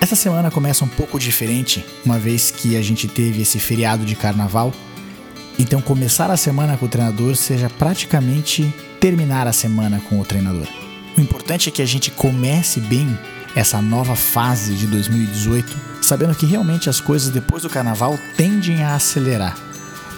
Essa semana começa um pouco diferente, uma vez que a gente teve esse feriado de carnaval. Então, começar a semana com o treinador seja praticamente terminar a semana com o treinador. O importante é que a gente comece bem essa nova fase de 2018, sabendo que realmente as coisas depois do carnaval tendem a acelerar.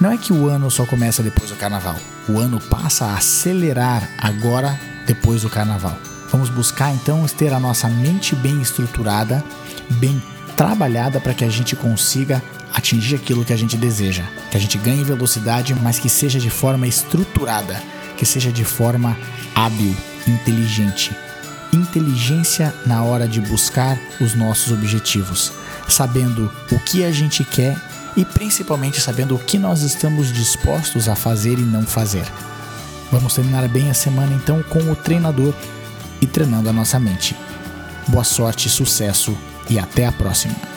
Não é que o ano só começa depois do carnaval, o ano passa a acelerar agora depois do carnaval. Vamos buscar então ter a nossa mente bem estruturada, bem trabalhada para que a gente consiga atingir aquilo que a gente deseja, que a gente ganhe velocidade, mas que seja de forma estruturada, que seja de forma hábil, inteligente. Inteligência na hora de buscar os nossos objetivos, sabendo o que a gente quer e principalmente sabendo o que nós estamos dispostos a fazer e não fazer. Vamos terminar bem a semana então com o treinador e treinando a nossa mente. Boa sorte, sucesso e até a próxima.